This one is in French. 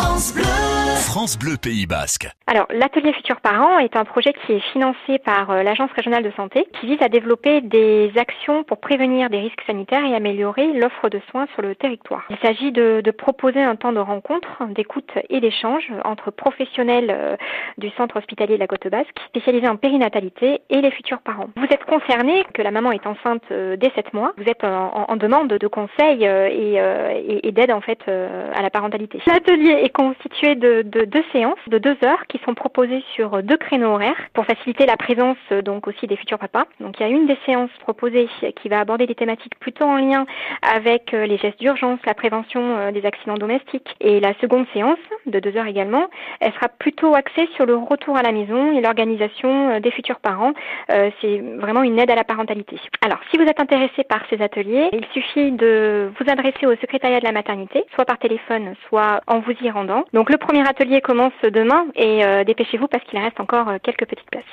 France Bleu. Alors, l'atelier Futurs Parents est un projet qui est financé par euh, l'Agence régionale de santé qui vise à développer des actions pour prévenir des risques sanitaires et améliorer l'offre de soins sur le territoire. Il s'agit de, proposer un temps de rencontre, d'écoute et d'échange entre professionnels euh, du centre hospitalier de la Côte Basque, spécialisés en périnatalité et les futurs parents. Vous êtes concerné que la maman est enceinte euh, dès 7 mois. Vous êtes en, demande de conseils et, d'aide en fait à la parentalité. L'atelier est constitué de, deux séances de deux heures qui sont proposées sur deux créneaux horaires pour faciliter la présence donc aussi des futurs papas. Donc il y a une des séances proposées qui va aborder des thématiques plutôt en lien avec les gestes d'urgence, la prévention des accidents domestiques. Et la seconde séance de deux heures également, elle sera plutôt axée sur le retour à la maison et l'organisation des futurs parents. C'est vraiment une aide à la parentalité. Alors si vous êtes intéressé par ces ateliers, il suffit de vous adresser au secrétariat de la maternité, soit par téléphone, soit en vous y rendant. Donc le premier atelier commence demain et euh, dépêchez-vous parce qu'il reste encore quelques petites places.